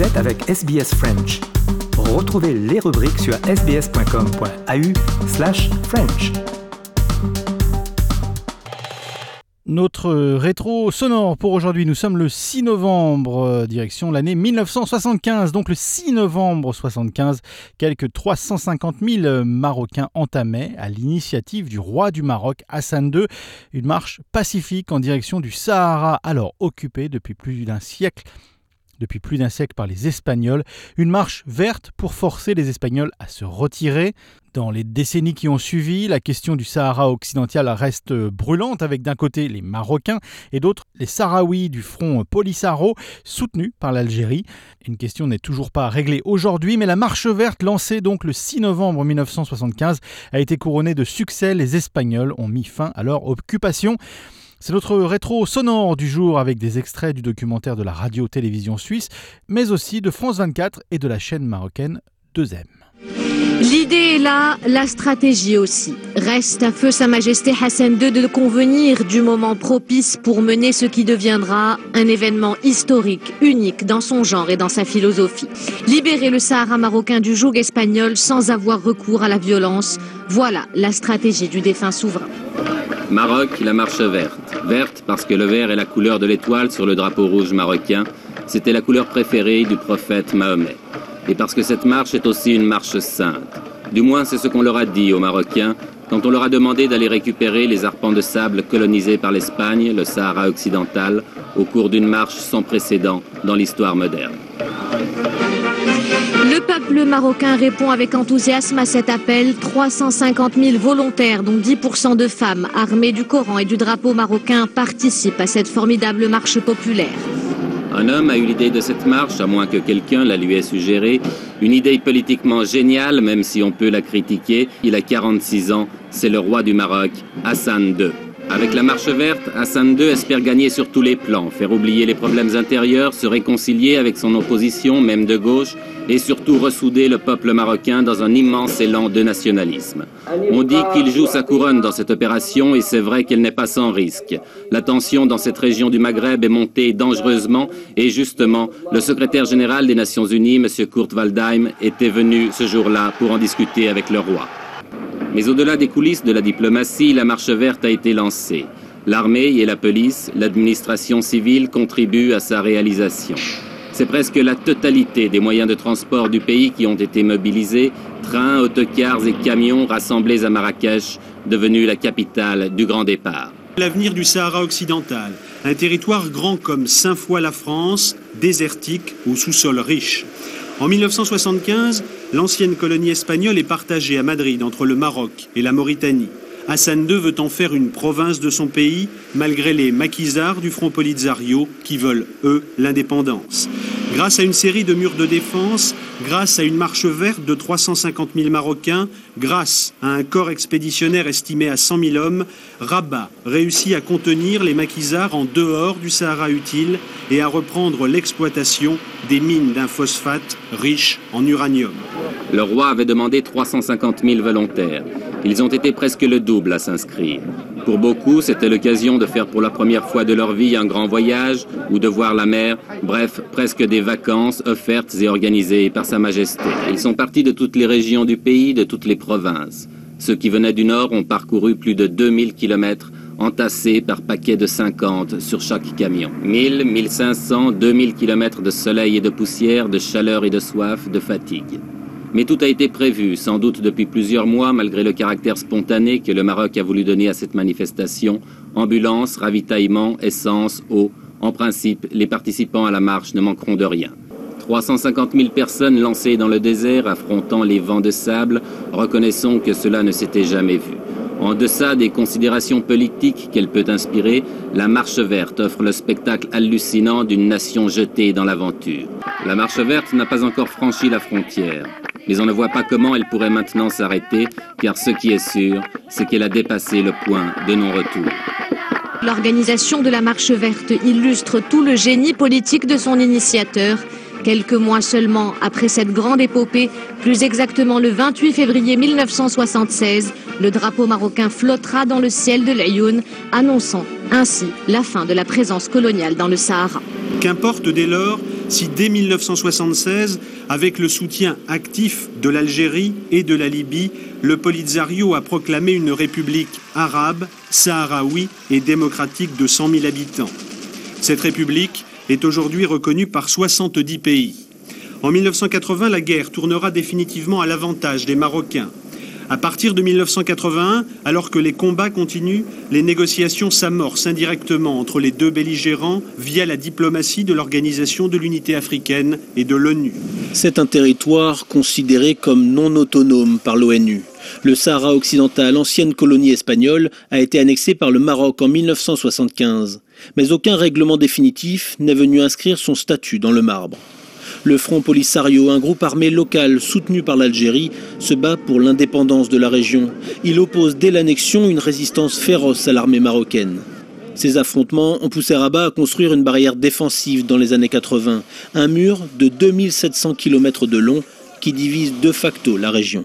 Avec SBS French. Retrouvez les rubriques sur sbs.com.au French. Notre rétro sonore pour aujourd'hui, nous sommes le 6 novembre, euh, direction l'année 1975. Donc le 6 novembre 75, quelques 350 000 Marocains entamaient, à l'initiative du roi du Maroc, Hassan II, une marche pacifique en direction du Sahara, alors occupé depuis plus d'un siècle depuis plus d'un siècle par les Espagnols, une marche verte pour forcer les Espagnols à se retirer. Dans les décennies qui ont suivi, la question du Sahara occidental reste brûlante avec d'un côté les Marocains et d'autre les Sahraouis du front Polisario soutenus par l'Algérie. Une question n'est toujours pas réglée aujourd'hui, mais la marche verte lancée donc le 6 novembre 1975 a été couronnée de succès. Les Espagnols ont mis fin à leur occupation. C'est notre rétro sonore du jour avec des extraits du documentaire de la radio-télévision suisse, mais aussi de France 24 et de la chaîne marocaine 2M. L'idée est là, la stratégie aussi. Reste à feu Sa Majesté Hassan II de convenir du moment propice pour mener ce qui deviendra un événement historique, unique dans son genre et dans sa philosophie. Libérer le Sahara marocain du joug espagnol sans avoir recours à la violence, voilà la stratégie du défunt souverain. Maroc, la marche verte. Verte parce que le vert est la couleur de l'étoile sur le drapeau rouge marocain. C'était la couleur préférée du prophète Mahomet. Et parce que cette marche est aussi une marche sainte. Du moins, c'est ce qu'on leur a dit aux Marocains quand on leur a demandé d'aller récupérer les arpents de sable colonisés par l'Espagne, le Sahara occidental, au cours d'une marche sans précédent dans l'histoire moderne. Le peuple marocain répond avec enthousiasme à cet appel. 350 000 volontaires, dont 10% de femmes, armées du Coran et du drapeau marocain, participent à cette formidable marche populaire. Un homme a eu l'idée de cette marche, à moins que quelqu'un la lui ait suggérée. Une idée politiquement géniale, même si on peut la critiquer. Il a 46 ans, c'est le roi du Maroc, Hassan II. Avec la marche verte, Hassan II espère gagner sur tous les plans, faire oublier les problèmes intérieurs, se réconcilier avec son opposition, même de gauche, et surtout ressouder le peuple marocain dans un immense élan de nationalisme. On dit qu'il joue sa couronne dans cette opération et c'est vrai qu'elle n'est pas sans risque. La tension dans cette région du Maghreb est montée dangereusement et justement, le secrétaire général des Nations Unies, M. Kurt Waldheim, était venu ce jour-là pour en discuter avec le roi. Mais au-delà des coulisses de la diplomatie, la marche verte a été lancée. L'armée et la police, l'administration civile contribuent à sa réalisation. C'est presque la totalité des moyens de transport du pays qui ont été mobilisés, trains, autocars et camions rassemblés à Marrakech, devenue la capitale du grand départ. L'avenir du Sahara occidental, un territoire grand comme cinq fois la France, désertique, au sous-sol riche. En 1975, l'ancienne colonie espagnole est partagée à Madrid entre le Maroc et la Mauritanie. Hassan II veut en faire une province de son pays, malgré les maquisards du Front Polisario qui veulent, eux, l'indépendance. Grâce à une série de murs de défense, grâce à une marche verte de 350 000 Marocains, grâce à un corps expéditionnaire estimé à 100 000 hommes, Rabat réussit à contenir les maquisards en dehors du Sahara utile et à reprendre l'exploitation des mines d'un phosphate riche en uranium. Le roi avait demandé 350 000 volontaires. Ils ont été presque le double à s'inscrire. Pour beaucoup, c'était l'occasion de faire pour la première fois de leur vie un grand voyage ou de voir la mer, bref, presque des vacances offertes et organisées par Sa Majesté. Ils sont partis de toutes les régions du pays, de toutes les provinces. Ceux qui venaient du nord ont parcouru plus de 2000 kilomètres entassés par paquets de 50 sur chaque camion. 1000, 1500, 2000 kilomètres de soleil et de poussière, de chaleur et de soif, de fatigue. Mais tout a été prévu, sans doute depuis plusieurs mois, malgré le caractère spontané que le Maroc a voulu donner à cette manifestation. Ambulance, ravitaillement, essence, eau. En principe, les participants à la marche ne manqueront de rien. 350 000 personnes lancées dans le désert, affrontant les vents de sable, reconnaissons que cela ne s'était jamais vu. En deçà des considérations politiques qu'elle peut inspirer, la Marche verte offre le spectacle hallucinant d'une nation jetée dans l'aventure. La Marche verte n'a pas encore franchi la frontière mais on ne voit pas comment elle pourrait maintenant s'arrêter, car ce qui est sûr, c'est qu'elle a dépassé le point de non-retour. L'organisation de la Marche verte illustre tout le génie politique de son initiateur. Quelques mois seulement après cette grande épopée, plus exactement le 28 février 1976, le drapeau marocain flottera dans le ciel de l'Ayoun, annonçant ainsi la fin de la présence coloniale dans le Sahara. Qu'importe dès lors si dès 1976, avec le soutien actif de l'Algérie et de la Libye, le Polisario a proclamé une république arabe, saharaoui et démocratique de 100 000 habitants. Cette république est aujourd'hui reconnue par 70 pays. En 1980, la guerre tournera définitivement à l'avantage des Marocains. À partir de 1981, alors que les combats continuent, les négociations s'amorcent indirectement entre les deux belligérants via la diplomatie de l'Organisation de l'Unité africaine et de l'ONU. C'est un territoire considéré comme non autonome par l'ONU. Le Sahara occidental, ancienne colonie espagnole, a été annexé par le Maroc en 1975. Mais aucun règlement définitif n'est venu inscrire son statut dans le marbre. Le Front Polisario, un groupe armé local soutenu par l'Algérie, se bat pour l'indépendance de la région. Il oppose dès l'annexion une résistance féroce à l'armée marocaine. Ces affrontements ont poussé Rabat à construire une barrière défensive dans les années 80, un mur de 2700 km de long qui divise de facto la région.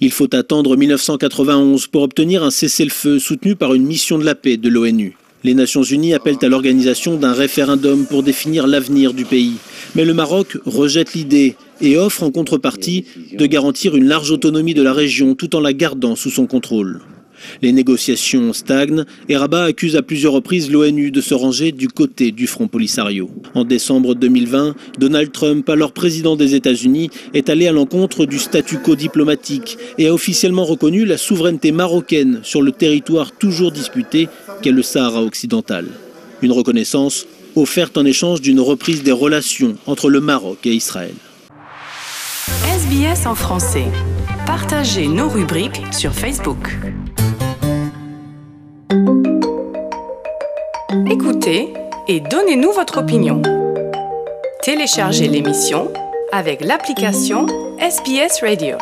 Il faut attendre 1991 pour obtenir un cessez-le-feu soutenu par une mission de la paix de l'ONU. Les Nations Unies appellent à l'organisation d'un référendum pour définir l'avenir du pays. Mais le Maroc rejette l'idée et offre en contrepartie de garantir une large autonomie de la région tout en la gardant sous son contrôle. Les négociations stagnent et Rabat accuse à plusieurs reprises l'ONU de se ranger du côté du Front Polisario. En décembre 2020, Donald Trump, alors président des États-Unis, est allé à l'encontre du statu quo diplomatique et a officiellement reconnu la souveraineté marocaine sur le territoire toujours disputé qu'est le Sahara occidental. Une reconnaissance offerte en échange d'une reprise des relations entre le Maroc et Israël. SBS en français. Partagez nos rubriques sur Facebook. Et donnez-nous votre opinion. Téléchargez l'émission avec l'application SBS Radio.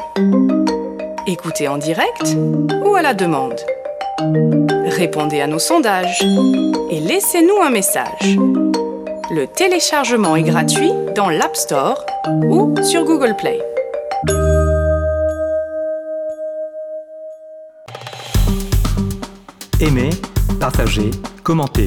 Écoutez en direct ou à la demande. Répondez à nos sondages et laissez-nous un message. Le téléchargement est gratuit dans l'App Store ou sur Google Play. Aimez, partagez, commentez.